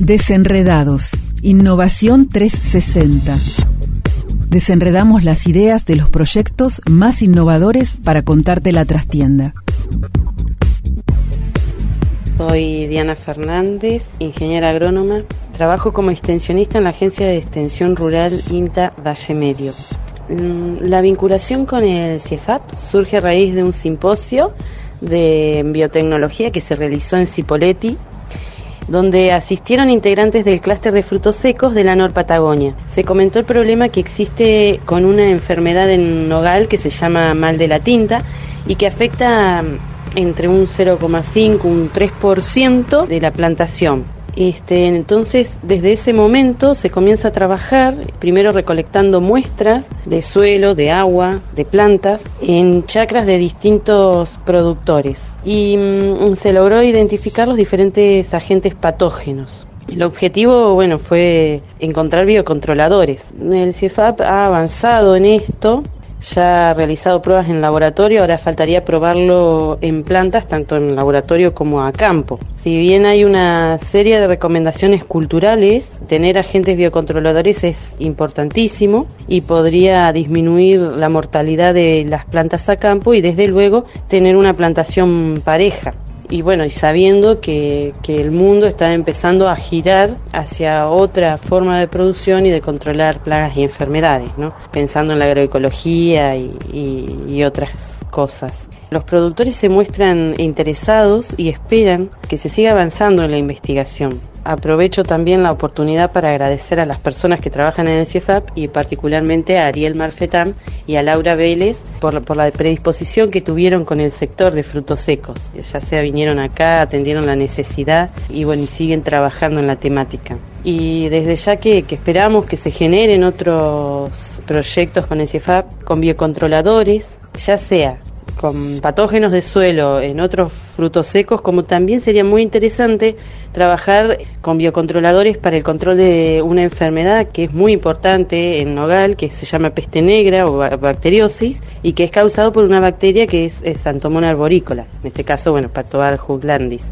Desenredados. Innovación 360. Desenredamos las ideas de los proyectos más innovadores para contarte la trastienda. Soy Diana Fernández, ingeniera agrónoma. Trabajo como extensionista en la Agencia de Extensión Rural INTA Valle Medio. Mm, la vinculación con el CIEFAP surge a raíz de un simposio de biotecnología que se realizó en Cipolletti, donde asistieron integrantes del clúster de frutos secos de la Nor Patagonia. Se comentó el problema que existe con una enfermedad en nogal que se llama mal de la tinta y que afecta entre un 0,5 un 3% de la plantación. Este, entonces, desde ese momento se comienza a trabajar, primero recolectando muestras de suelo, de agua, de plantas, en chacras de distintos productores. Y mm, se logró identificar los diferentes agentes patógenos. El objetivo, bueno, fue encontrar biocontroladores. El CIEFAP ha avanzado en esto ya realizado pruebas en laboratorio, ahora faltaría probarlo en plantas, tanto en laboratorio como a campo. Si bien hay una serie de recomendaciones culturales, tener agentes biocontroladores es importantísimo y podría disminuir la mortalidad de las plantas a campo y desde luego tener una plantación pareja y bueno, y sabiendo que, que, el mundo está empezando a girar hacia otra forma de producción y de controlar plagas y enfermedades, ¿no? pensando en la agroecología y, y otras cosas. Los productores se muestran interesados y esperan que se siga avanzando en la investigación. Aprovecho también la oportunidad para agradecer a las personas que trabajan en el CIEFAP y particularmente a Ariel Marfetán y a Laura Vélez por, por la predisposición que tuvieron con el sector de frutos secos. Ya sea vinieron acá, atendieron la necesidad y bueno, siguen trabajando en la temática y desde ya que, que, esperamos que se generen otros proyectos con el CIEFAP, con biocontroladores, ya sea con patógenos de suelo en otros frutos secos, como también sería muy interesante trabajar con biocontroladores para el control de una enfermedad que es muy importante en nogal, que se llama peste negra o bacteriosis, y que es causado por una bacteria que es, es Santomona arborícola, en este caso, bueno, Patoar juglandis.